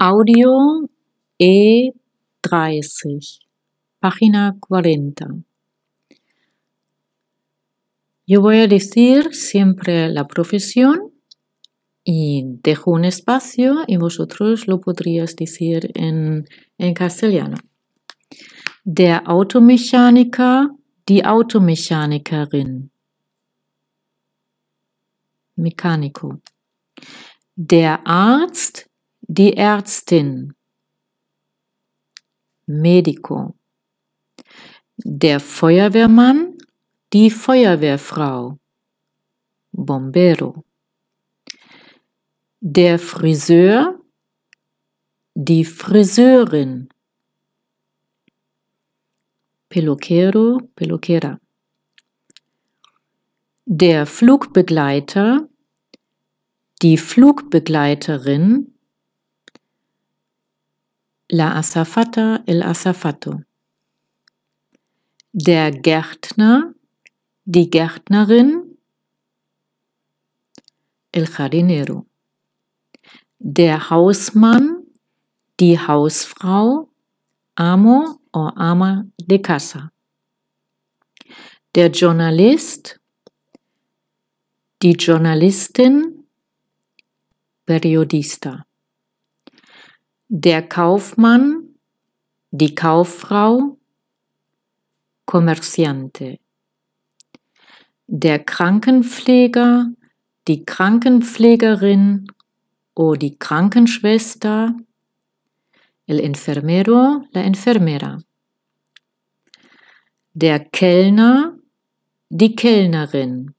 Audio E30, página 40. Yo voy a decir siempre la profesión y dejo un espacio y vosotros lo podrías decir en, en castellano. Der Automechaniker, die Automechanikerin. Mecanico. Der Arzt, die Ärztin. Medico. Der Feuerwehrmann, die Feuerwehrfrau. Bombero. Der Friseur, die Friseurin. Peluquero, peluquera. Der Flugbegleiter, die Flugbegleiterin. La azafata, el azafato. Der Gärtner, die Gärtnerin. El jardinero. Der Hausmann, die Hausfrau. Amo o ama de casa. Der Journalist, die Journalistin, Periodista. Der Kaufmann, die Kauffrau, Comerciante. Der Krankenpfleger, die Krankenpflegerin o die Krankenschwester, el enfermero, la enfermera. Der Kellner, die Kellnerin.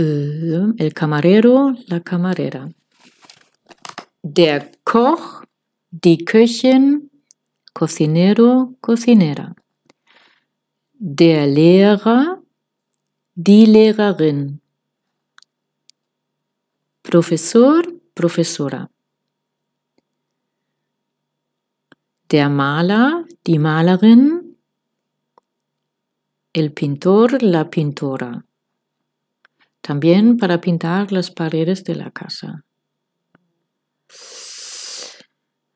El camarero, la camarera. Der Koch, die Köchin, cocinero, cocinera. Der Lehrer, die Lehrerin. Professor, professora. Der Maler, die Malerin. El pintor, la pintora. También para pintar las paredes de la casa.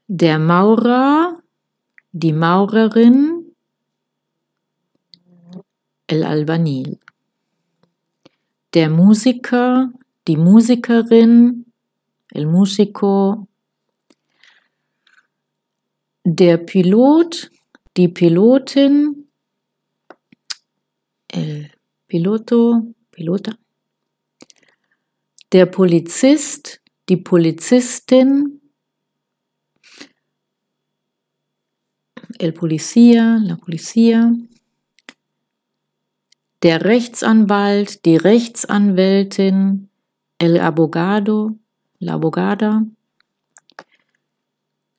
Der Maurer, die Maurerin, el albanil. Der Musiker, die Musikerin, el músico. Der Pilot, die Pilotin, el piloto, pilota. Der Polizist, die Polizistin, el policía, la policía. Der Rechtsanwalt, die Rechtsanwältin, el abogado, la abogada.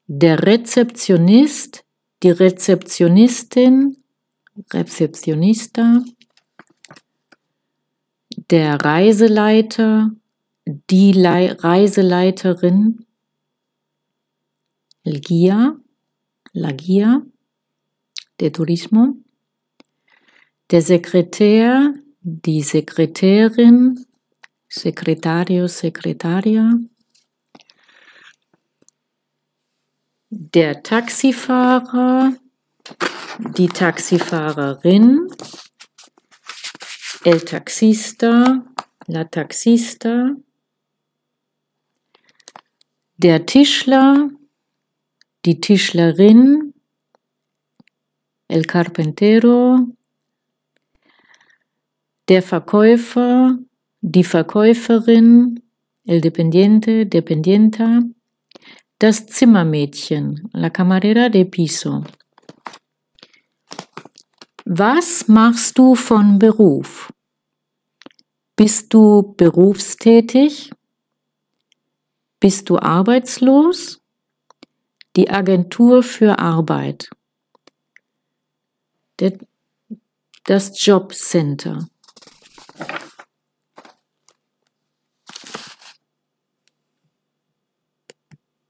Der Rezeptionist, die Rezeptionistin, Rezeptionista. Der Reiseleiter, die Le Reiseleiterin, el guía, la guía de turismo. Der Sekretär, die Sekretärin, Secretario, Secretaria. Der Taxifahrer, die Taxifahrerin, el taxista, la taxista. Der Tischler, die Tischlerin, el carpintero, der Verkäufer, die Verkäuferin, el dependiente, dependienta, das Zimmermädchen, la camarera de piso. Was machst du von Beruf? Bist du berufstätig? Bist du arbeitslos? Die Agentur für Arbeit. Das Jobcenter.